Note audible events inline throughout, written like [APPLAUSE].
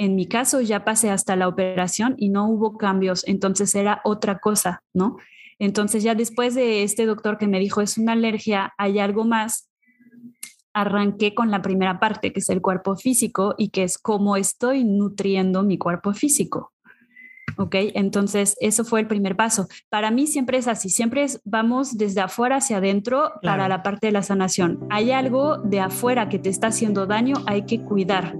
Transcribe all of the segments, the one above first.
En mi caso ya pasé hasta la operación y no hubo cambios, entonces era otra cosa, ¿no? Entonces ya después de este doctor que me dijo es una alergia, hay algo más, arranqué con la primera parte, que es el cuerpo físico y que es cómo estoy nutriendo mi cuerpo físico. ¿Ok? Entonces, eso fue el primer paso. Para mí siempre es así, siempre es, vamos desde afuera hacia adentro para la parte de la sanación. Hay algo de afuera que te está haciendo daño, hay que cuidar.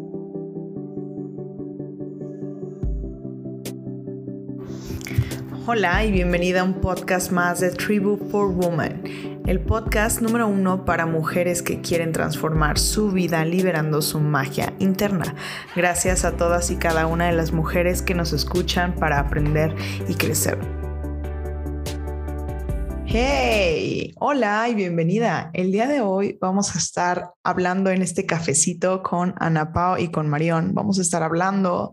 Hola y bienvenida a un podcast más de Tribu for Woman, el podcast número uno para mujeres que quieren transformar su vida liberando su magia interna. Gracias a todas y cada una de las mujeres que nos escuchan para aprender y crecer. Hey, hola y bienvenida. El día de hoy vamos a estar hablando en este cafecito con Ana Pao y con Marión. Vamos a estar hablando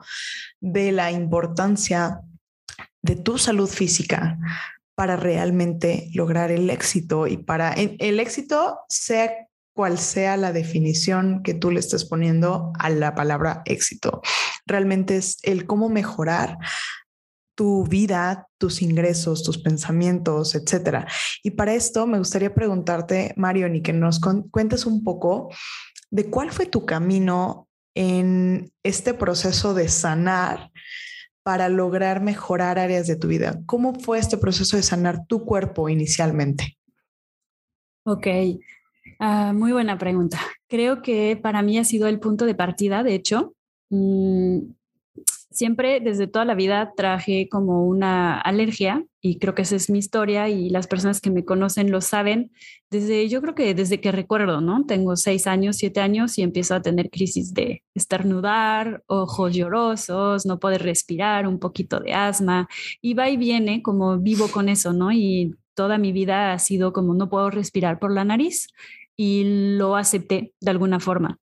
de la importancia de tu salud física para realmente lograr el éxito y para el éxito sea cual sea la definición que tú le estés poniendo a la palabra éxito. Realmente es el cómo mejorar tu vida, tus ingresos, tus pensamientos, etcétera. Y para esto me gustaría preguntarte, Marion, y que nos cuentes un poco de cuál fue tu camino en este proceso de sanar para lograr mejorar áreas de tu vida? ¿Cómo fue este proceso de sanar tu cuerpo inicialmente? Ok, ah, muy buena pregunta. Creo que para mí ha sido el punto de partida, de hecho. Mm, siempre desde toda la vida traje como una alergia y creo que esa es mi historia y las personas que me conocen lo saben desde, yo creo que desde que recuerdo, ¿no? Tengo seis años, siete años y empiezo a tener crisis de estornudar, ojos llorosos, no poder respirar, un poquito de asma y va y viene como vivo con eso, ¿no? Y toda mi vida ha sido como no puedo respirar por la nariz y lo acepté de alguna forma.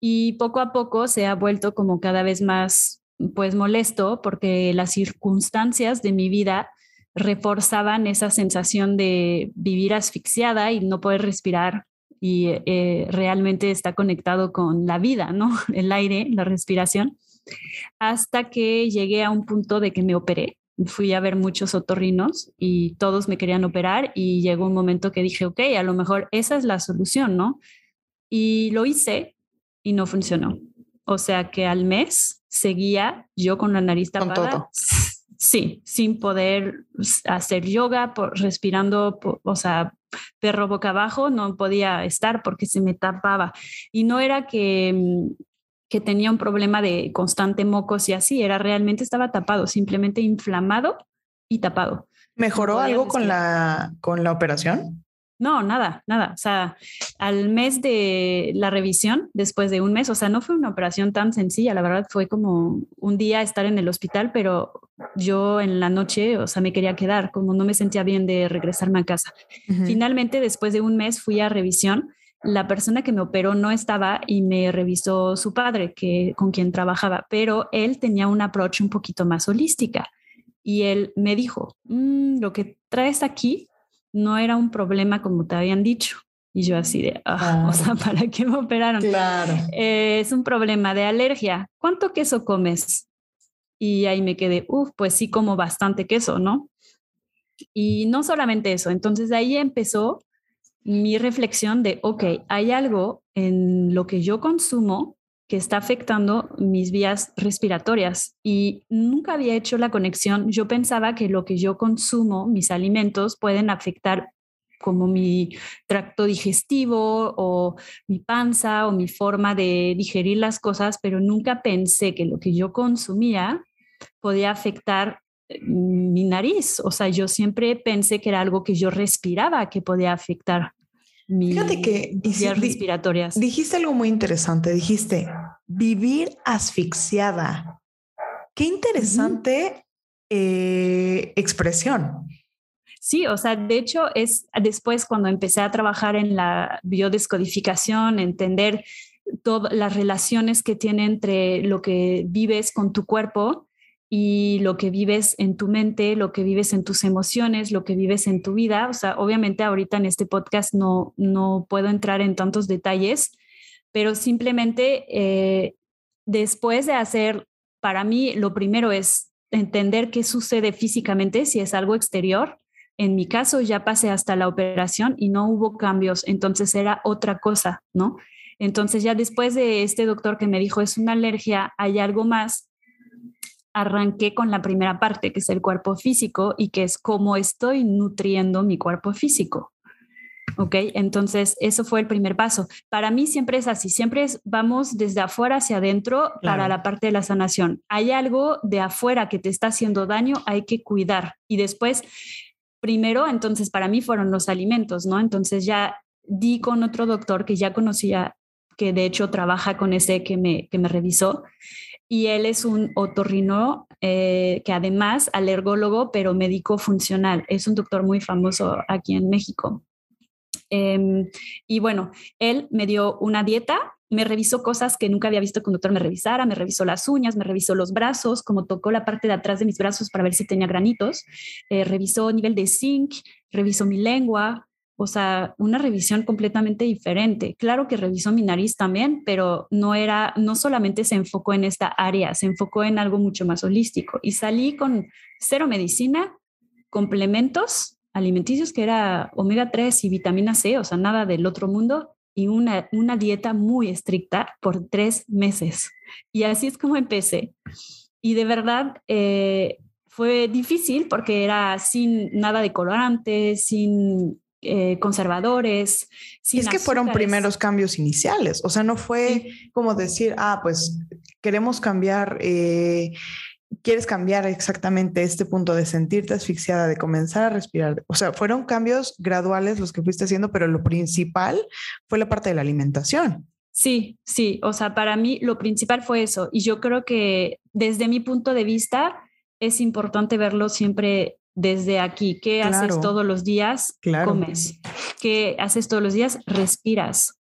Y poco a poco se ha vuelto como cada vez más pues molesto porque las circunstancias de mi vida reforzaban esa sensación de vivir asfixiada y no poder respirar y eh, realmente está conectado con la vida, ¿no? [LAUGHS] El aire, la respiración, hasta que llegué a un punto de que me operé. Fui a ver muchos otorrinos y todos me querían operar y llegó un momento que dije, ok, a lo mejor esa es la solución, ¿no? Y lo hice y no funcionó. O sea que al mes seguía yo con la nariz tapada. Sí, sin poder hacer yoga, por, respirando, o sea, perro boca abajo, no podía estar porque se me tapaba. Y no era que, mm, que tenía un problema de constante mocos y así, era realmente estaba tapado, simplemente inflamado y tapado. ¿Mejoró algo con la, con la operación? No, nada, nada. O sea, al mes de la revisión, después de un mes, o sea, no fue una operación tan sencilla, la verdad fue como un día estar en el hospital, pero yo en la noche, o sea, me quería quedar, como no me sentía bien de regresarme a casa. Finalmente, después de un mes, fui a revisión. La persona que me operó no estaba y me revisó su padre, que con quien trabajaba, pero él tenía una approach un poquito más holística. Y él me dijo, mm, lo que traes aquí no era un problema como te habían dicho. Y yo así de, ah, [LAUGHS] o sea, ¿para qué me operaron? Claro. Eh, es un problema de alergia. ¿Cuánto queso comes? Y ahí me quedé, uff, pues sí como bastante queso, ¿no? Y no solamente eso, entonces de ahí empezó mi reflexión de, ok, hay algo en lo que yo consumo que está afectando mis vías respiratorias y nunca había hecho la conexión. Yo pensaba que lo que yo consumo, mis alimentos, pueden afectar como mi tracto digestivo o mi panza o mi forma de digerir las cosas, pero nunca pensé que lo que yo consumía podía afectar eh, mi nariz. O sea, yo siempre pensé que era algo que yo respiraba que podía afectar Fíjate que respiratorias. Dijiste algo muy interesante, dijiste vivir asfixiada. Qué interesante eh, expresión. Sí, o sea, de hecho es después cuando empecé a trabajar en la biodescodificación, entender todas las relaciones que tiene entre lo que vives con tu cuerpo y lo que vives en tu mente, lo que vives en tus emociones, lo que vives en tu vida. O sea, obviamente ahorita en este podcast no, no puedo entrar en tantos detalles, pero simplemente eh, después de hacer, para mí lo primero es entender qué sucede físicamente, si es algo exterior. En mi caso ya pasé hasta la operación y no hubo cambios, entonces era otra cosa, ¿no? Entonces ya después de este doctor que me dijo es una alergia, hay algo más, arranqué con la primera parte, que es el cuerpo físico y que es cómo estoy nutriendo mi cuerpo físico. ¿Ok? Entonces, eso fue el primer paso. Para mí siempre es así, siempre vamos desde afuera hacia adentro para la parte de la sanación. Hay algo de afuera que te está haciendo daño, hay que cuidar. Y después, primero, entonces, para mí fueron los alimentos, ¿no? Entonces ya di con otro doctor que ya conocía, que de hecho trabaja con ese que me, que me revisó. Y él es un otorrino eh, que además alergólogo, pero médico funcional. Es un doctor muy famoso aquí en México. Em, y bueno, él me dio una dieta, me revisó cosas que nunca había visto que un doctor me revisara, me revisó las uñas, me revisó los brazos, como tocó la parte de atrás de mis brazos para ver si tenía granitos, eh, revisó nivel de zinc, revisó mi lengua, o sea, una revisión completamente diferente. Claro que revisó mi nariz también, pero no era, no solamente se enfocó en esta área, se enfocó en algo mucho más holístico. Y salí con cero medicina, complementos alimenticios que era omega 3 y vitamina C, o sea, nada del otro mundo, y una, una dieta muy estricta por tres meses. Y así es como empecé. Y de verdad eh, fue difícil porque era sin nada de colorantes, sin eh, conservadores. Sin es que fueron primeros cambios iniciales, o sea, no fue como decir, ah, pues queremos cambiar eh, quieres cambiar exactamente este punto de sentirte asfixiada, de comenzar a respirar. O sea, fueron cambios graduales los que fuiste haciendo, pero lo principal fue la parte de la alimentación. Sí, sí, o sea, para mí lo principal fue eso. Y yo creo que desde mi punto de vista es importante verlo siempre desde aquí. ¿Qué haces todos los días? Comes. ¿Qué haces todos los días? Respiras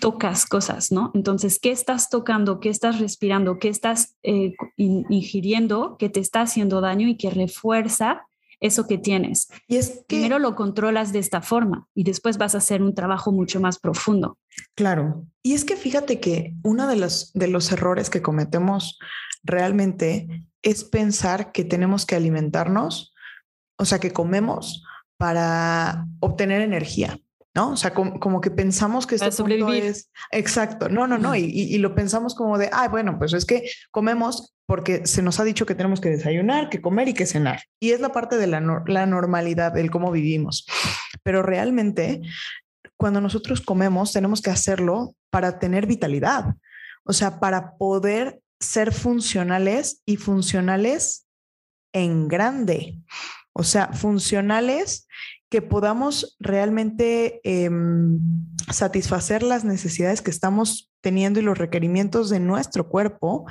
tocas cosas, ¿no? Entonces, ¿qué estás tocando? ¿Qué estás respirando? ¿Qué estás eh, ingiriendo que te está haciendo daño y que refuerza eso que tienes? Y es Primero lo controlas de esta forma y después vas a hacer un trabajo mucho más profundo. Claro. Y es que fíjate que uno de los, de los errores que cometemos realmente es pensar que tenemos que alimentarnos, o sea, que comemos para obtener energía. ¿No? O sea, como, que pensamos que esto es exacto. No, no, no. Y, lo pensamos como de, ah, bueno, pues es que comemos porque se nos ha dicho que tenemos que desayunar, que comer y que cenar. Y es la parte de la, la normalidad, del cómo vivimos. Pero realmente, cuando nosotros comemos, tenemos que hacerlo para tener vitalidad. O sea, para poder ser funcionales y funcionales en grande. O sea, funcionales que podamos realmente em, satisfacer las necesidades que estamos teniendo y los requerimientos de nuestro cuerpo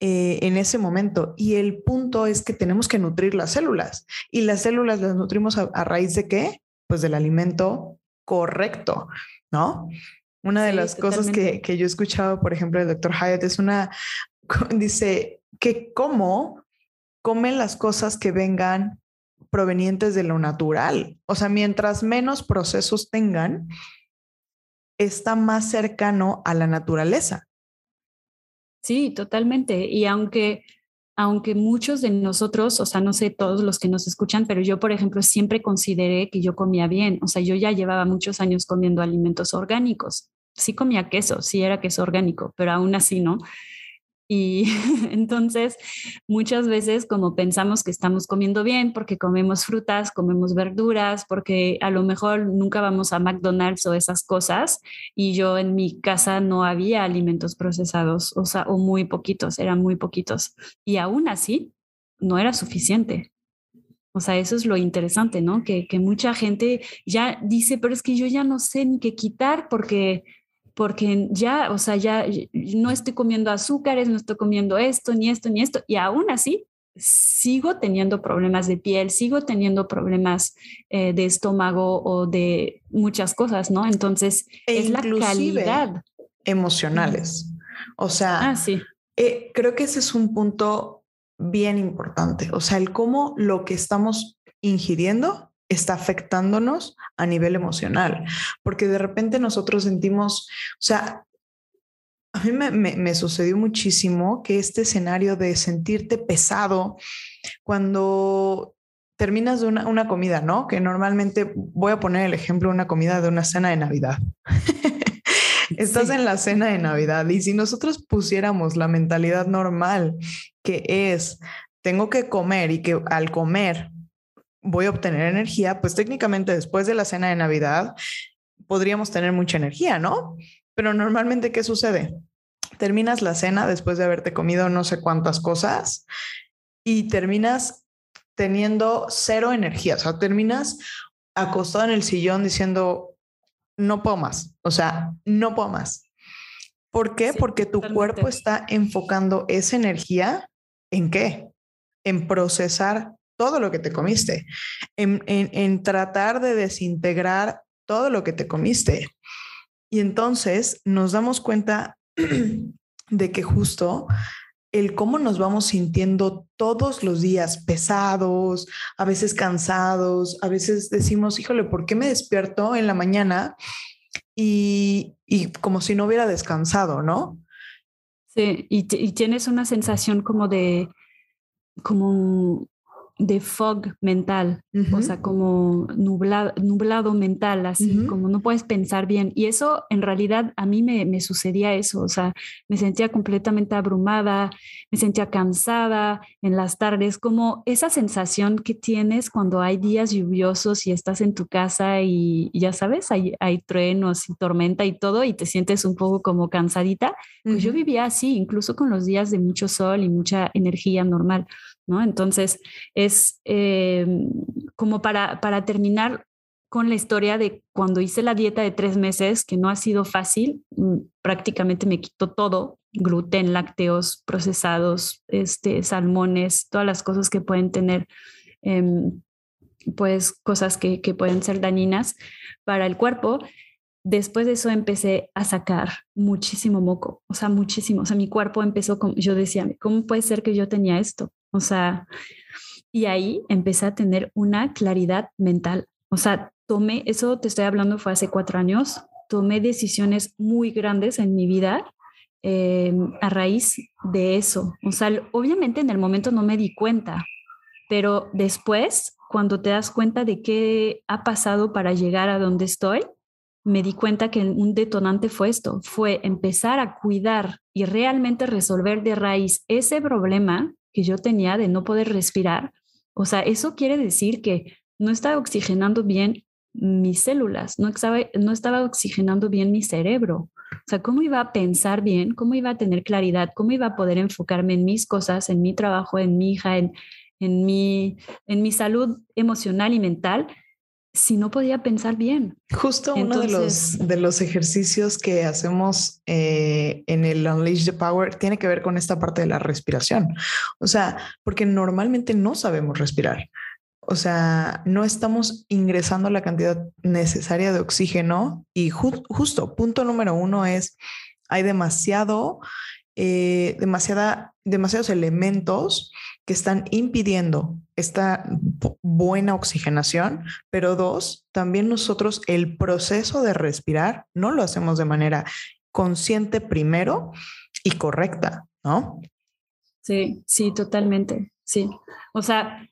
eh, en ese momento. Y el punto es que tenemos que nutrir las células. Y las células las nutrimos a, raíz de qué? Pues del alimento correcto, ¿no? Una de las cosas que, que, yo he escuchado, por ejemplo, del doctor Hyatt es una, [LAUGHS] dice que cómo comen las cosas que vengan provenientes de lo natural. O sea, mientras menos procesos tengan, está más cercano a la naturaleza. Sí, totalmente. Y aunque, aunque muchos de nosotros, o sea, no sé todos los que nos escuchan, pero yo, por ejemplo, siempre consideré que yo comía bien. O sea, yo ya llevaba muchos años comiendo alimentos orgánicos. Sí comía queso, sí era queso orgánico, pero aún así no. Y [LAUGHS] entonces muchas veces como pensamos que estamos comiendo bien porque comemos frutas, comemos verduras, porque a lo mejor nunca vamos a McDonald's o esas cosas y yo en mi casa no había alimentos procesados, o sea, o muy poquitos, eran muy poquitos. Y aún así no era suficiente. O sea, eso es lo interesante, ¿no? Que, que mucha gente ya dice, pero es que yo ya no sé ni qué quitar porque porque ya, o sea, ya no estoy comiendo azúcares, no estoy comiendo esto, ni esto, ni esto, y aún así sigo teniendo problemas de piel, sigo teniendo problemas eh, de estómago o de muchas cosas, ¿no? Entonces, e es la calidad. Emocionales. O sea, ah, sí. Eh, creo que ese es un punto bien importante. O sea, el cómo lo que estamos ingiriendo está afectándonos a nivel emocional, porque de repente nosotros sentimos, o sea, a mí me, sucedió muchísimo que este escenario de sentirte pesado cuando terminas de una, comida, ¿no? Que normalmente voy a poner el ejemplo de una comida de una cena de Navidad. [LAUGHS] Estás en la cena de Navidad y si nosotros pusiéramos la mentalidad normal que es, tengo que comer y que al comer voy a obtener energía, pues técnicamente después de la cena de Navidad podríamos tener mucha energía, ¿no? Pero normalmente, ¿qué sucede? Terminas la cena después de haberte comido no sé cuántas cosas y terminas teniendo cero energía, o sea, terminas acostado en el sillón diciendo, no puedo más, o sea, no puedo más. ¿Por qué? Porque tu cuerpo está enfocando esa energía en qué? En procesar todo lo que te comiste, en, tratar de desintegrar todo lo que te comiste. Y entonces nos damos cuenta [CLEARS THROAT] de que justo el cómo nos vamos sintiendo todos los días pesados, a veces cansados, a veces decimos, híjole, ¿por qué me despierto en la mañana y, como si no hubiera descansado, ¿no? Sí, y, y tienes una sensación como de, como de fog mental, o sea, como nublado, nublado mental, así como no puedes pensar bien. Y eso en realidad a mí me, me, sucedía eso, o sea, me sentía completamente abrumada, me sentía cansada en las tardes, como esa sensación que tienes cuando hay días lluviosos y estás en tu casa y, ya sabes, hay, hay, truenos y tormenta y todo y te sientes un poco como cansadita. Pues yo vivía así, incluso con los días de mucho sol y mucha energía normal. ¿No? Entonces, es eh, como para, para terminar con la historia de cuando hice la dieta de tres meses, que no ha sido fácil, mm, prácticamente me quitó todo, gluten, lácteos, procesados, este, salmones, todas las cosas que pueden tener, em, pues cosas que, que pueden ser dañinas para el cuerpo después de eso empecé a sacar muchísimo moco, o sea, muchísimo. O sea, mi cuerpo empezó con, yo decía, ¿cómo puede ser que yo tenía esto? O sea, y ahí empecé a tener una claridad mental. O sea, tomé, eso te estoy hablando fue hace cuatro años, tomé decisiones muy grandes en mi vida em, a raíz de eso. O sea, obviamente en el momento no me di cuenta, pero después, cuando te das cuenta de qué ha pasado para llegar a donde estoy, me di cuenta que un detonante fue esto, fue empezar a cuidar y realmente resolver de raíz ese problema que yo tenía de no poder respirar. O sea, eso quiere decir que no estaba oxigenando bien mis células, no estaba, no estaba oxigenando bien mi cerebro. O sea, ¿cómo iba a pensar bien? ¿Cómo iba a tener claridad? ¿Cómo iba a poder enfocarme en mis cosas, en mi trabajo, en mi hija, en, en, mi, en mi salud emocional y mental si no podía pensar bien. Justo uno de los, de los ejercicios que hacemos eh, en el Unleash the Power tiene que ver con esta parte de la respiración. O sea, porque normalmente no sabemos respirar. O sea, no estamos ingresando la cantidad necesaria de oxígeno y justo, punto número uno es, hay demasiado, eh, demasiada, demasiados elementos que están impidiendo esta buena oxigenación, pero dos, también nosotros el proceso de respirar no lo hacemos de manera consciente primero y correcta, ¿no? Sí, sí, totalmente, sí. O sea,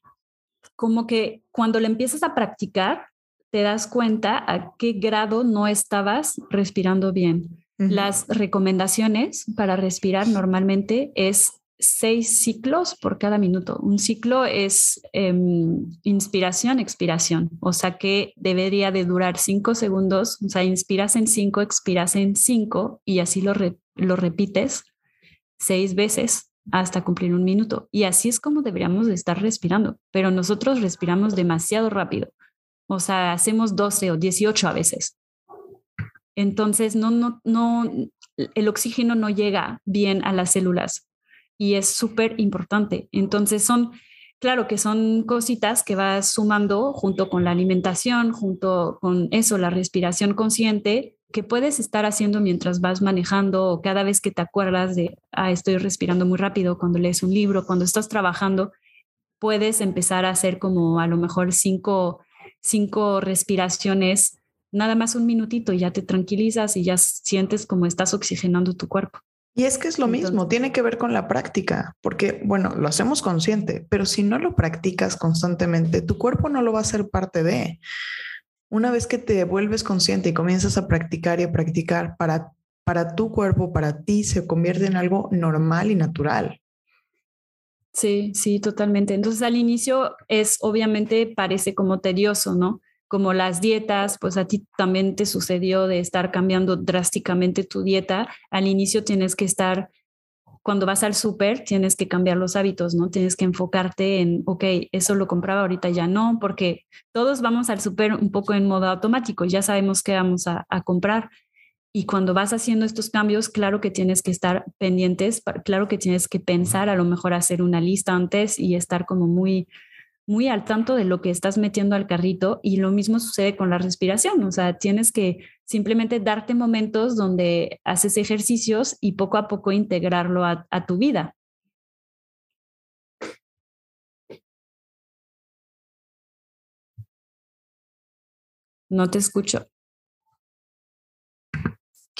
como que cuando le empiezas a practicar, te das cuenta a qué grado no estabas respirando bien. Las recomendaciones para respirar normalmente es seis ciclos por cada minuto. Un ciclo es em, inspiración, expiración, o sea que debería de durar cinco segundos, o sea, inspiras en cinco, expiras en cinco y así lo, lo repites seis veces hasta cumplir un minuto. Y así es como deberíamos de estar respirando, pero nosotros respiramos demasiado rápido, o sea, hacemos 12 o 18 a veces. Entonces, no, no, no, el oxígeno no llega bien a las células y es súper importante. Entonces son, claro que son cositas que vas sumando junto con la alimentación, junto con eso, la respiración consciente que puedes estar haciendo mientras vas manejando o cada vez que te acuerdas de, ah, estoy respirando muy rápido, cuando lees un libro, cuando estás trabajando, puedes empezar a hacer como a lo mejor cinco, cinco respiraciones, nada más un minutito y ya te tranquilizas y ya sientes como estás oxigenando tu cuerpo. Y es que es lo mismo, tiene que ver con la práctica, porque bueno, lo hacemos consciente, pero si no lo practicas constantemente, tu cuerpo no lo va a ser parte de. Una vez que te vuelves consciente y comienzas a practicar y a practicar para, para tu cuerpo, para ti, se convierte en algo normal y natural. Sí, sí, totalmente. Entonces al inicio es obviamente parece como tedioso, ¿no? Como las dietas, pues a ti también te sucedió de estar cambiando drásticamente tu dieta. Al inicio tienes que estar, cuando vas al súper, tienes que cambiar los hábitos, ¿no? Tienes que enfocarte en, ok, eso lo compraba ahorita ya no, porque todos vamos al súper un poco en modo automático, ya sabemos qué vamos a, a comprar y cuando vas haciendo estos cambios, claro que tienes que estar pendientes, claro que tienes que pensar, a lo mejor hacer una lista antes y estar como muy, muy al tanto de lo que estás metiendo al carrito. Y lo mismo sucede con la respiración, o sea, tienes que simplemente darte momentos donde haces ejercicios y poco a poco integrarlo a, a tu vida. No te escucho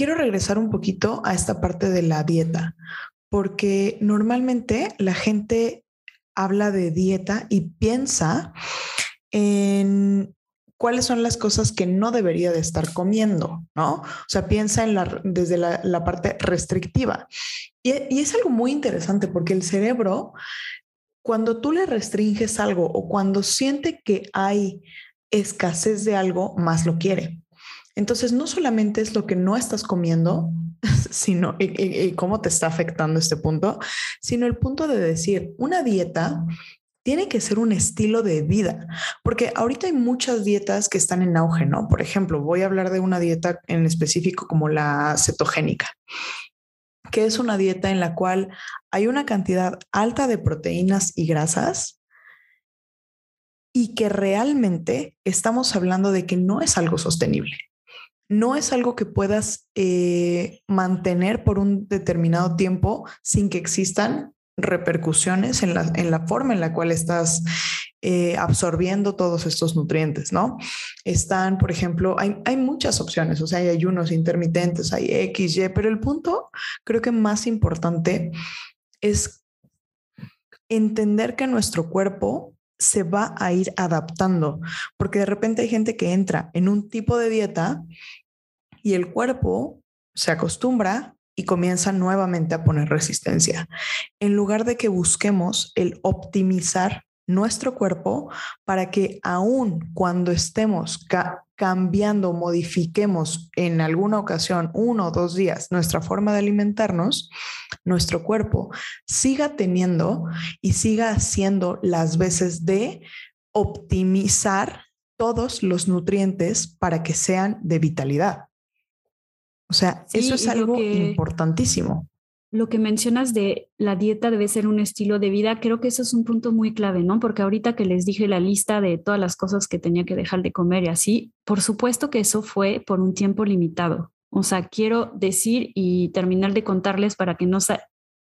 quiero regresar un poquito a esta parte de la dieta, porque normalmente la gente habla de dieta y piensa en cuáles son las cosas que no debería de estar comiendo, ¿no? O sea, piensa en la, desde la, parte restrictiva. Y, y, es algo muy interesante porque el cerebro, cuando tú le restringes algo o cuando siente que hay escasez de algo, más lo quiere. Entonces, no solamente es lo que no estás comiendo, [LAUGHS] sino y, cómo te está afectando este punto, sino el punto de decir, una dieta tiene que ser un estilo de vida, porque ahorita hay muchas dietas que están en auge, ¿no? Por ejemplo, voy a hablar de una dieta en específico como la cetogénica, que es una dieta en la cual hay una cantidad alta de proteínas y grasas y que realmente estamos hablando de que no es algo sostenible no es algo que puedas eh, mantener por un determinado tiempo sin que existan repercusiones en la, en la forma en la cual estás eh, absorbiendo todos estos nutrientes, ¿no? Están, por ejemplo, hay, hay, muchas opciones, o sea, hay ayunos intermitentes, hay X, Y, pero el punto creo que más importante es entender que nuestro cuerpo se va a ir adaptando, porque de repente hay gente que entra en un tipo de dieta y el cuerpo se acostumbra y comienza nuevamente a poner resistencia. En lugar de que busquemos el optimizar nuestro cuerpo para que aun cuando estemos cambiando, modifiquemos en alguna ocasión, uno o dos días, nuestra forma de alimentarnos, nuestro cuerpo siga teniendo y siga haciendo las veces de optimizar todos los nutrientes para que sean de vitalidad. O sea, eso es algo importantísimo. Lo que mencionas de la dieta debe ser un estilo de vida, creo que eso es un punto muy clave, ¿no? Porque ahorita que les dije la lista de todas las cosas que tenía que dejar de comer y así, por supuesto que eso fue por un tiempo limitado. O sea, quiero decir y terminar de contarles para que no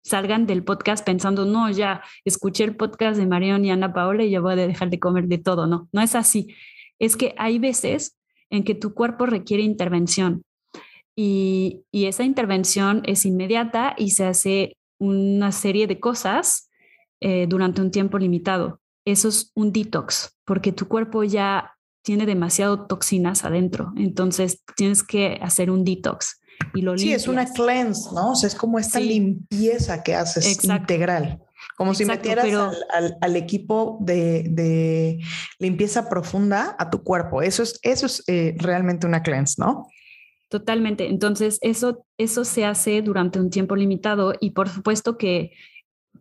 salgan del podcast pensando, no, ya escuché el podcast de Marion y Ana Paola y ya voy a dejar de comer de todo. No, no es así. Es que hay veces en que tu cuerpo requiere intervención y, esa intervención es inmediata y se hace una serie de cosas eh, durante un tiempo limitado. Eso es un detox, porque tu cuerpo ya tiene demasiado toxinas adentro, entonces tienes que hacer un detox. Y lo sí, es una cleanse, ¿no? O sea, es como esta limpieza que haces integral. Como si metieras al, equipo de, limpieza profunda a tu cuerpo. Eso es, eso es eh, realmente una cleanse, ¿no? Totalmente. Entonces, eso, eso se hace durante un tiempo limitado y por supuesto que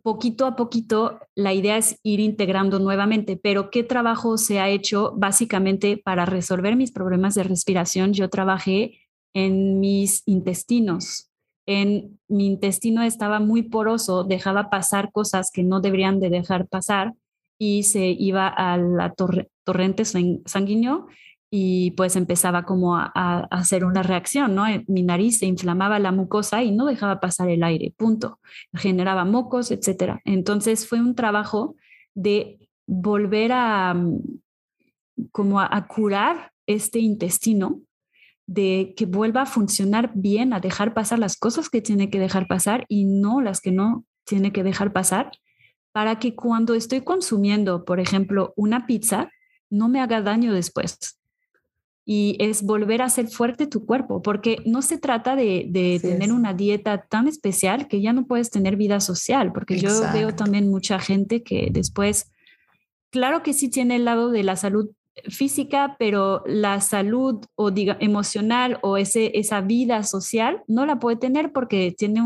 poquito a poquito la idea es ir integrando nuevamente, pero ¿qué trabajo se ha hecho básicamente para resolver mis problemas de respiración? Yo trabajé en mis intestinos. En mi intestino estaba muy poroso, dejaba pasar cosas que no deberían de dejar pasar y se iba a la torrente sanguíneo y pues empezaba como a, hacer una reacción, ¿no? Mi nariz se inflamaba la mucosa y no dejaba pasar el aire, punto. Generaba mocos, etcétera. Entonces fue un trabajo de volver a mm, como a, curar este intestino de que vuelva a funcionar bien, a dejar pasar las cosas que tiene que dejar pasar y no las que no tiene que dejar pasar, para que cuando estoy consumiendo, por ejemplo, una pizza, no me haga daño después. Y es volver a ser fuerte tu cuerpo, porque no se trata de, tener una dieta tan especial que ya no puedes tener vida social, porque yo veo también mucha gente que después, claro que sí tiene el lado de la salud física, pero la salud o diga, emocional o ese, esa vida social no la puede tener porque tiene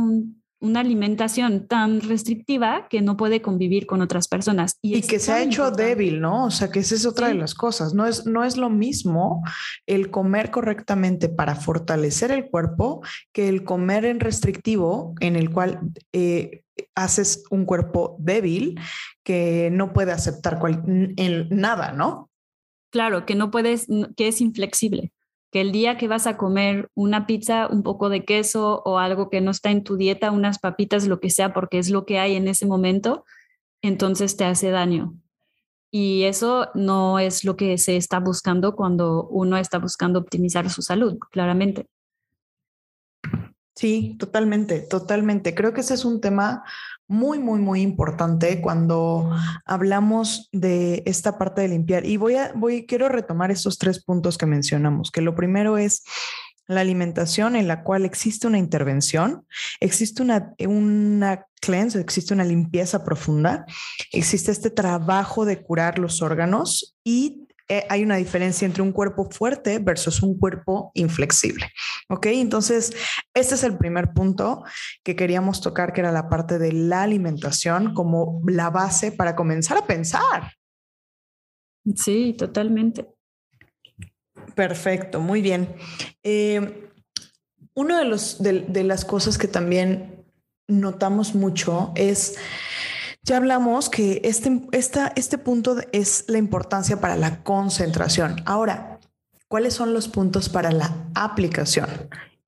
una alimentación tan restrictiva que no puede convivir con otras personas. Y, que se ha hecho débil, ¿no? O sea, que esa es otra de las cosas. No es, no es lo mismo el comer correctamente para fortalecer el cuerpo que el comer en restrictivo en el cual... Eh, haces un cuerpo débil que no puede aceptar nada, ¿no? Claro, que no puedes, que es inflexible, que el día que vas a comer una pizza, un poco de queso o algo que no está en tu dieta, unas papitas, lo que sea, porque es lo que hay en ese momento, entonces te hace daño. Y eso no es lo que se está buscando cuando uno está buscando optimizar su salud, claramente. Sí, totalmente, totalmente. Creo que ese es un tema muy, muy, muy importante cuando hablamos de esta parte de limpiar. Y voy a, voy, quiero retomar estos tres puntos que mencionamos, que lo primero es la alimentación en la cual existe una intervención, existe una, una cleanse, existe una limpieza profunda, existe este trabajo de curar los órganos y hay una diferencia entre un cuerpo fuerte versus un cuerpo inflexible. ¿Ok? Entonces, este es el primer punto que queríamos tocar, que era la parte de la alimentación como la base para comenzar a pensar. Sí, totalmente. Perfecto, muy bien. Eh, uno de, los, de las cosas que también notamos mucho es ya hablamos que este, este punto es la importancia para la concentración. Ahora, ¿cuáles son los puntos para la aplicación?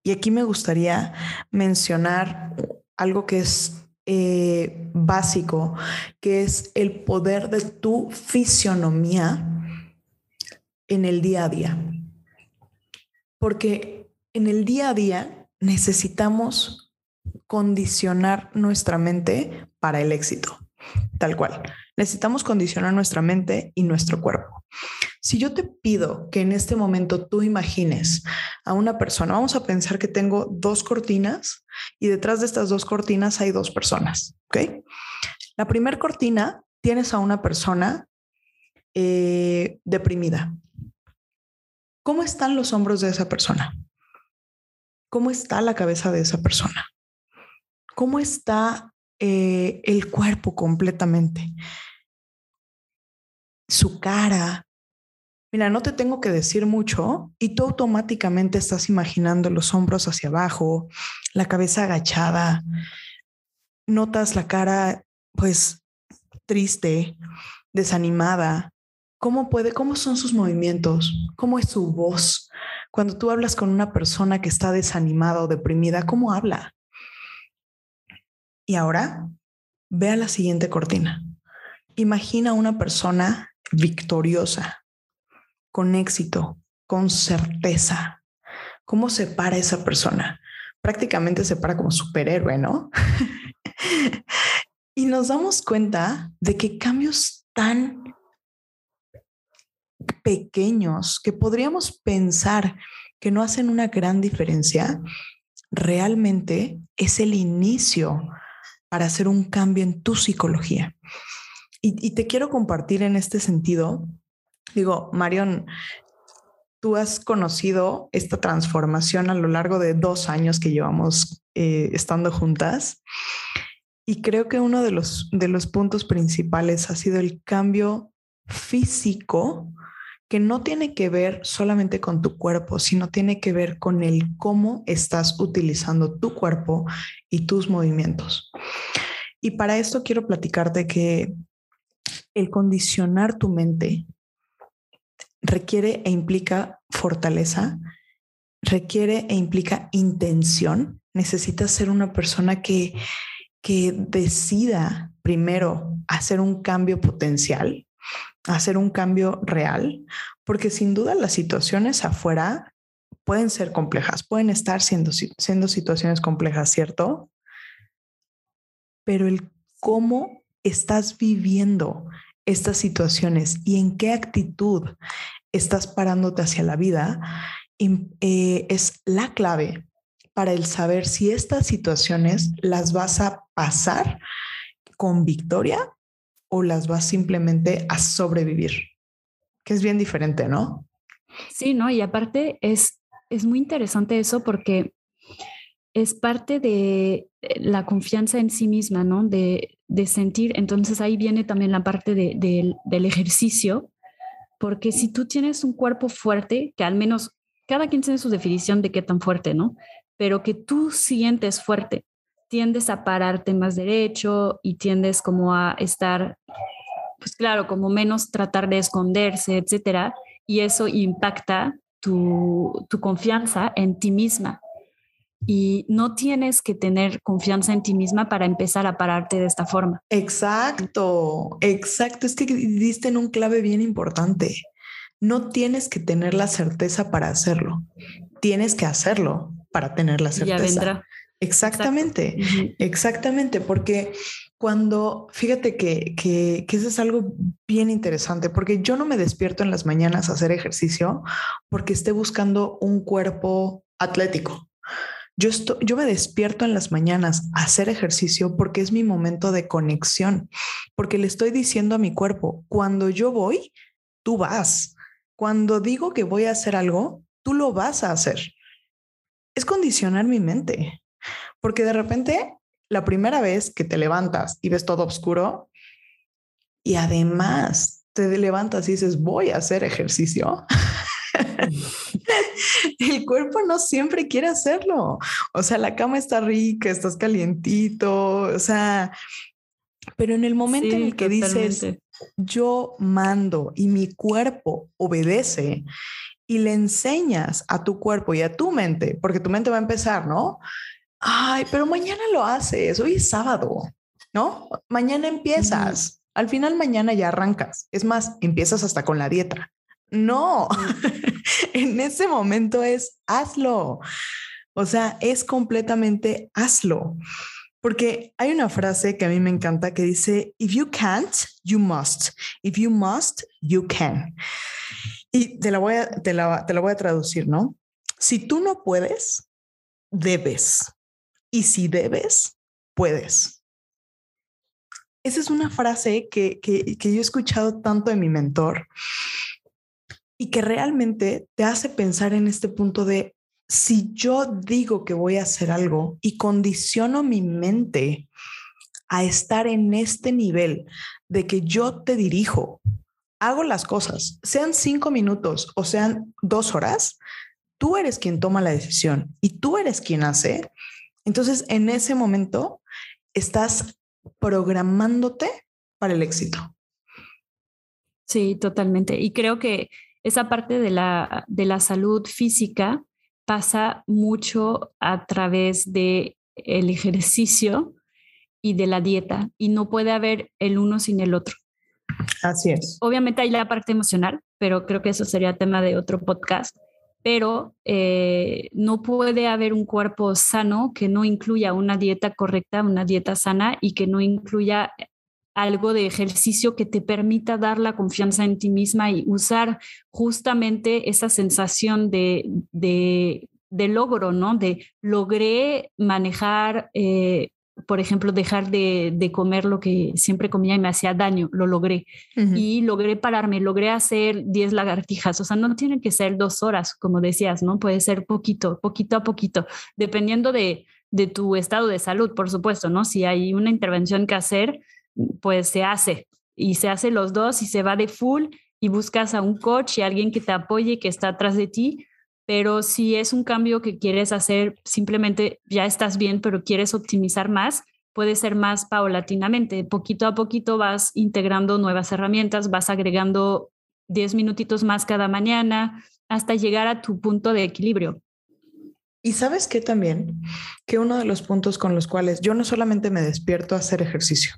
Y aquí me gustaría mencionar algo que es eh, básico, que es el poder de tu fisionomía en el día a día. Porque en el día a día necesitamos condicionar nuestra mente para el éxito, tal cual. Necesitamos condicionar nuestra mente y nuestro cuerpo. Si yo te pido que en este momento tú imagines a una persona, vamos a pensar que tengo dos cortinas y detrás de estas dos cortinas hay dos personas, ¿ok? La primera cortina tienes a una persona eh, deprimida. ¿Cómo están los hombros de esa persona? ¿Cómo está la cabeza de esa persona? ¿Cómo está eh, el cuerpo completamente. Su cara. Mira, no te tengo que decir mucho y tú automáticamente estás imaginando los hombros hacia abajo, la cabeza agachada, notas la cara pues triste, desanimada. ¿Cómo puede, cómo son sus movimientos? ¿Cómo es su voz? Cuando tú hablas con una persona que está desanimada o deprimida, ¿cómo habla? Y ahora ve a la siguiente cortina. Imagina una persona victoriosa, con éxito, con certeza. ¿Cómo se para esa persona? Prácticamente se para como superhéroe, ¿no? [LAUGHS] y nos damos cuenta de que cambios tan pequeños que podríamos pensar que no hacen una gran diferencia, realmente es el inicio para hacer un cambio en tu psicología. Y, te quiero compartir en este sentido, digo, Marion, tú has conocido esta transformación a lo largo de dos años que llevamos eh, estando juntas. Y creo que uno de los, de los puntos principales ha sido el cambio físico que no tiene que ver solamente con tu cuerpo, sino tiene que ver con el cómo estás utilizando tu cuerpo y tus movimientos. Y para esto quiero platicarte que el condicionar tu mente requiere e implica fortaleza, requiere e implica intención. Necesitas ser una persona que, que decida primero hacer un cambio potencial hacer un cambio real, porque sin duda las situaciones afuera pueden ser complejas, pueden estar siendo, siendo situaciones complejas, ¿cierto? Pero el cómo estás viviendo estas situaciones y en qué actitud estás parándote hacia la vida eh, es la clave para el saber si estas situaciones las vas a pasar con victoria o las vas simplemente a sobrevivir, que es bien diferente, ¿no? Sí, ¿no? Y aparte es, es muy interesante eso porque es parte de eh, la confianza en sí misma, ¿no? De, de sentir, entonces ahí viene también la parte de, del ejercicio, porque si tú tienes un cuerpo fuerte, que al menos cada quien tiene su definición de qué tan fuerte, ¿no? Pero que tú sientes fuerte, tiendes a pararte más derecho y tiendes como a estar, pues claro, como menos tratar de esconderse, etcétera, y eso impacta tu, tu confianza en ti misma y no tienes que tener confianza en ti misma para empezar a pararte de esta forma. Exacto, exacto. Es que diste en un clave bien importante. No tienes que tener la certeza para hacerlo. Tienes que hacerlo para tener la certeza. Ya vendrá. Exactamente, exactamente, porque cuando, fíjate que, que, que, eso es algo bien interesante, porque yo no me despierto en las mañanas a hacer ejercicio porque esté buscando un cuerpo atlético. Yo, yo me despierto en las mañanas a hacer ejercicio porque es mi momento de conexión, porque le estoy diciendo a mi cuerpo, cuando yo voy, tú vas. Cuando digo que voy a hacer algo, tú lo vas a hacer. Es condicionar mi mente, porque de repente, la primera vez que te levantas y ves todo oscuro, y además te levantas y dices, voy a hacer ejercicio. [LAUGHS] el cuerpo no siempre quiere hacerlo. O sea, la cama está rica, estás calientito, o sea, pero en el momento en el que dices, yo mando y mi cuerpo obedece y le enseñas a tu cuerpo y a tu mente, porque tu mente va a empezar, ¿no? Ay, pero mañana lo haces, hoy es sábado, ¿no? Mañana empiezas. Al final mañana ya arrancas. Es más, empiezas hasta con la dieta. No, [LAUGHS] en ese momento es hazlo. O sea, es completamente hazlo. Porque hay una frase que a mí me encanta que dice, if you can't, you must. If you must, you can. Y te la voy a, te la, te la voy a traducir, ¿no? Si tú no puedes, debes. Y si debes, puedes. Esa es una frase que, que, que yo he escuchado tanto de mi mentor y que realmente te hace pensar en este punto de si yo digo que voy a hacer algo y condiciono mi mente a estar en este nivel de que yo te dirijo, hago las cosas, sean cinco minutos o sean dos horas, tú eres quien toma la decisión y tú eres quien hace. Entonces, en ese momento, estás programándote para el éxito. Sí, totalmente. Y creo que esa parte de la, de la salud física pasa mucho a través de el ejercicio y de la dieta y no puede haber el uno sin el otro. Así es. Obviamente hay la parte emocional, pero creo que eso sería tema de otro podcast. Pero eh, no puede haber un cuerpo sano que no incluya una dieta correcta, una dieta sana y que no incluya algo de ejercicio que te permita dar la confianza en ti misma y usar justamente esa sensación de, de, logro, ¿no? De logré manejar, eh, por ejemplo, dejar de, comer lo que siempre comía y me hacía daño, lo logré. Y logré pararme, logré hacer 10 lagartijas, o sea, no tiene que ser dos horas, como decías, ¿no? Puede ser poquito, poquito a poquito, dependiendo de, de tu estado de salud, por supuesto, ¿no? Si hay una intervención que hacer, pues se hace y se hace los dos y se va de full y buscas a un coach y alguien que te apoye, que está atrás de ti. Pero si es un cambio que quieres hacer, simplemente ya estás bien, pero quieres optimizar más, puede ser más paulatinamente. Poquito a poquito vas integrando nuevas herramientas, vas agregando 10 minutitos más cada mañana hasta llegar a tu punto de equilibrio. Y sabes qué también, que uno de los puntos con los cuales yo no solamente me despierto a hacer ejercicio,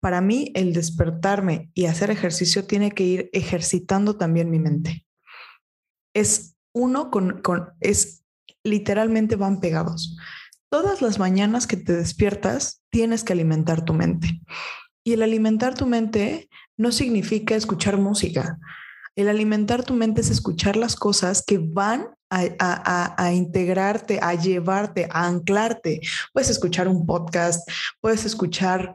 para mí el despertarme y hacer ejercicio tiene que ir ejercitando también mi mente. Es uno con, con, es literalmente van pegados. Todas las mañanas que te despiertas, tienes que alimentar tu mente. Y el alimentar tu mente no significa escuchar música. El alimentar tu mente es escuchar las cosas que van a, integrarte, a llevarte, a anclarte. Puedes escuchar un podcast, puedes escuchar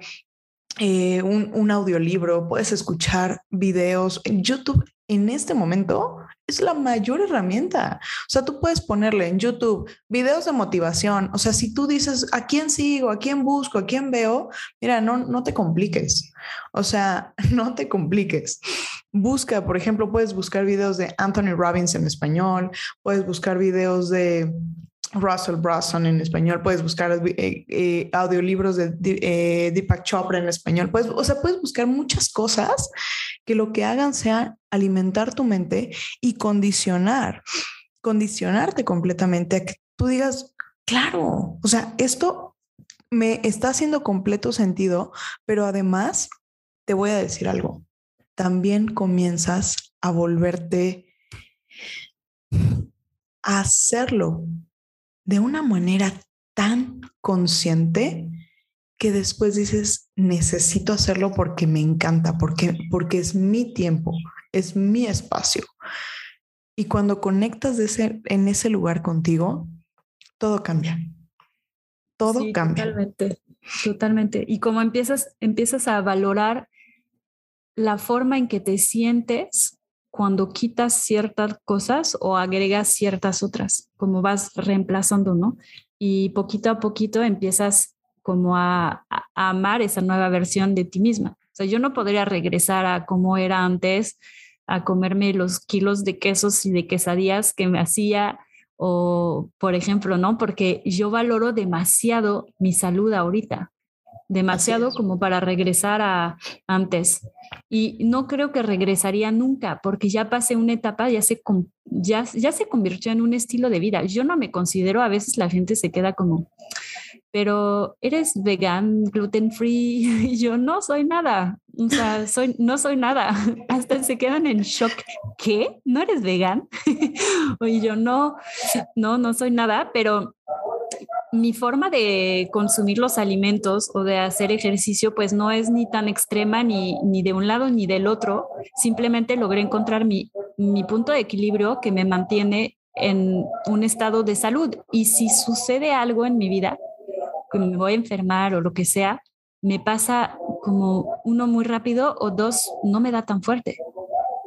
eh, un, un, audiolibro, puedes escuchar videos. En YouTube en este momento es la mayor herramienta. O sea, tú puedes ponerle en YouTube videos de motivación. O sea, si tú dices, ¿a quién sigo? ¿A quién busco? ¿A quién veo? Mira, no, no te compliques. O sea, [LAUGHS] no te compliques. Busca, por ejemplo, puedes buscar videos de Anthony Robbins en español, puedes buscar videos de Russell Brunson en español, puedes buscar eh, eh, audiolibros de eh, Deepak Chopra en español, puedes, o sea, puedes buscar muchas cosas que lo que hagan sea alimentar tu mente y condicionar, condicionarte completamente a que tú digas, claro, o sea, esto me está haciendo completo sentido, pero además te voy a decir algo, también comienzas a volverte a hacerlo de una manera tan consciente que después dices, necesito hacerlo porque me encanta, porque, porque es mi tiempo, es mi espacio. Y cuando conectas de ese, en ese lugar contigo, todo cambia. Todo cambia. Totalmente, totalmente. Y como empiezas, empiezas a valorar la forma en que te sientes cuando quitas ciertas cosas o agregas ciertas otras, como vas reemplazando, ¿no? Y poquito a poquito empiezas como a, amar esa nueva versión de ti misma. O sea, yo no podría regresar a como era antes, a comerme los kilos de quesos y de quesadillas que me hacía, o por ejemplo, ¿no? Porque yo valoro demasiado mi salud ahorita demasiado como para regresar a antes. Y no creo que regresaría nunca, porque ya pasé una etapa, ya se, ya, ya se convirtió en un estilo de vida. Yo no me considero, a veces la gente se queda como, pero eres vegan, gluten free, [LAUGHS] y yo no soy nada, o sea, soy, no soy nada, [LAUGHS] hasta se quedan en shock, ¿qué? ¿No eres vegan? [LAUGHS] y yo no, no, no soy nada, pero mi forma de consumir los alimentos o de hacer ejercicio pues no es ni tan extrema ni, ni de un lado ni del otro. Simplemente logré encontrar mi, mi punto de equilibrio que me mantiene en un estado de salud. Y si sucede algo en mi vida, que me voy a enfermar o lo que sea, me pasa como uno muy rápido o dos no me da tan fuerte,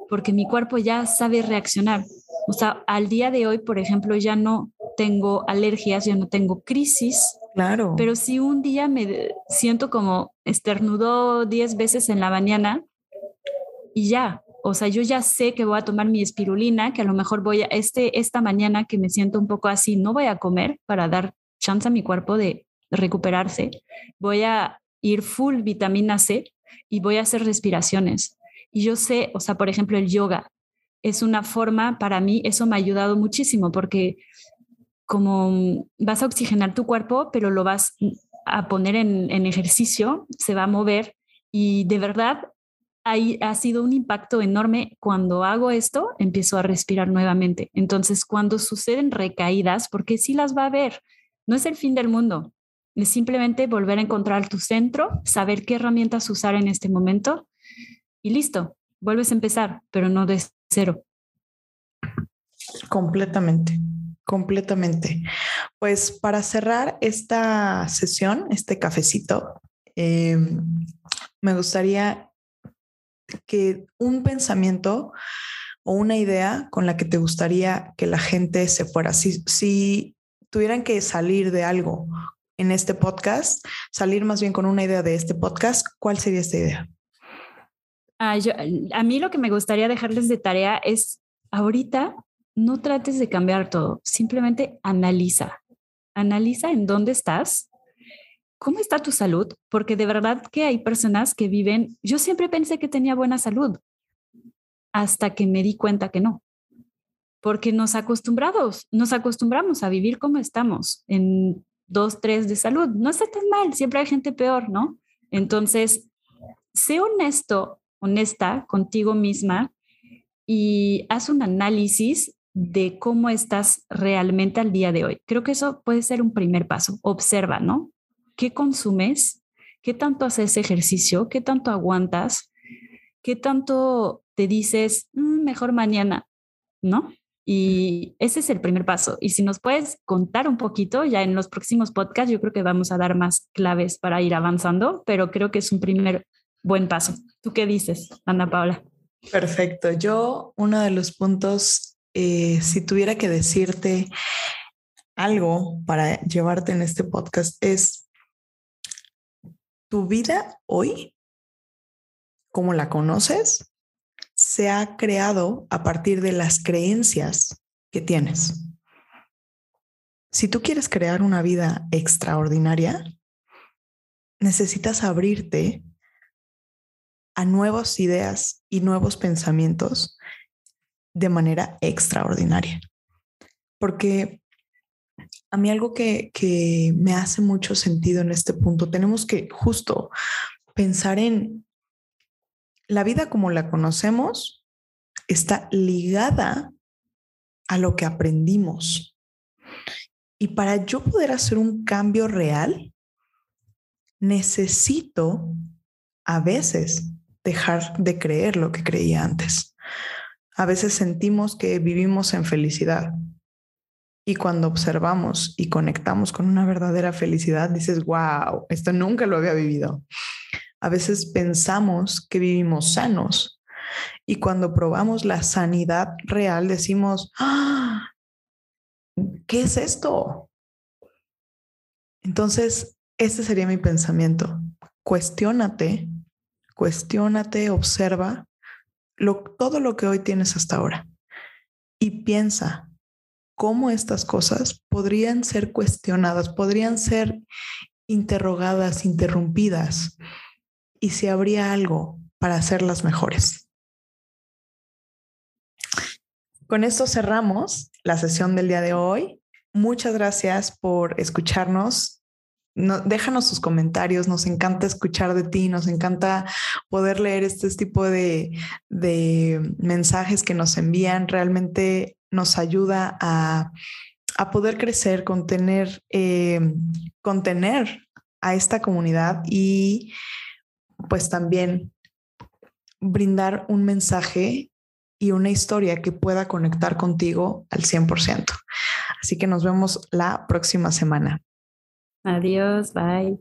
porque mi cuerpo ya sabe reaccionar. O sea, al día de hoy, por ejemplo, ya no tengo alergias, ya no tengo crisis. Claro. Pero si un día me siento como estornudo 10 veces en la mañana y ya, o sea, yo ya sé que voy a tomar mi espirulina, que a lo mejor voy a, este, esta mañana que me siento un poco así, no voy a comer para dar chance a mi cuerpo de recuperarse. Voy a ir full vitamina C y voy a hacer respiraciones. Y yo sé, o sea, por ejemplo, el yoga es una forma, para mí, eso me ha ayudado muchísimo porque como vas a oxigenar tu cuerpo, pero lo vas a poner en, ejercicio, se va a mover y de verdad ha sido un impacto enorme. Cuando hago esto, empiezo a respirar nuevamente. Entonces, cuando suceden recaídas, porque sí las va a haber, no es el fin del mundo, es simplemente volver a encontrar tu centro, saber qué herramientas usar en este momento y listo, vuelves a empezar, pero no de cero. Completamente. Completamente. Pues para cerrar esta sesión, este cafecito, em, me gustaría que un pensamiento o una idea con la que te gustaría que la gente se fuera, si, si tuvieran que salir de algo en este podcast, salir más bien con una idea de este podcast, ¿cuál sería esta idea? Ah, a mí lo que me gustaría dejarles de tarea es ahorita no trates de cambiar todo, simplemente analiza. Analiza en dónde estás, cómo está tu salud, porque de verdad que hay personas que viven, yo siempre pensé que tenía buena salud, hasta que me di cuenta que no. Porque nos acostumbrados, nos acostumbramos a vivir como estamos, en dos, tres de salud. No está tan mal, siempre hay gente peor, ¿no? Entonces, sé honesto, honesta contigo misma y haz un análisis de cómo estás realmente al día de hoy. Creo que eso puede ser un primer paso. Observa, ¿no? ¿Qué consumes? ¿Qué tanto haces ejercicio? ¿Qué tanto aguantas? ¿Qué tanto te dices, mm, mejor mañana? ¿No? Y ese es el primer paso. Y si nos puedes contar un poquito, ya en los próximos podcasts, yo creo que vamos a dar más claves para ir avanzando, pero creo que es un primer buen paso. ¿Tú qué dices, Ana Paula? Perfecto. Yo, uno de los puntos, eh, si tuviera que decirte algo para llevarte en este podcast, es tu vida hoy, como la conoces, se ha creado a partir de las creencias que tienes. Si tú quieres crear una vida extraordinaria, necesitas abrirte a nuevas ideas y nuevos pensamientos de manera extraordinaria. Porque a mí algo que, que me hace mucho sentido en este punto, tenemos que justo pensar en la vida como la conocemos está ligada a lo que aprendimos. Y para yo poder hacer un cambio real, necesito a veces dejar de creer lo que creía antes. A veces sentimos que vivimos en felicidad. Y cuando observamos y conectamos con una verdadera felicidad, dices, wow, esto nunca lo había vivido. A veces pensamos que vivimos sanos y cuando probamos la sanidad real decimos, ¡Ah! ¿qué es esto? Entonces, este sería mi pensamiento. Cuestiónate, cuestiónate, observa todo lo que hoy tienes hasta ahora y piensa cómo estas cosas podrían ser cuestionadas, podrían ser interrogadas, interrumpidas y si habría algo para hacerlas mejores. Con esto cerramos la sesión del día de hoy. Muchas gracias por escucharnos. Déjanos tus comentarios, nos encanta escuchar de ti, nos encanta poder leer este tipo de, mensajes que nos envían. Realmente nos ayuda a, poder crecer, contener, eh, contener a esta comunidad y pues también brindar un mensaje y una historia que pueda conectar contigo al 100%. Así que nos vemos la próxima semana. Adiós, bye.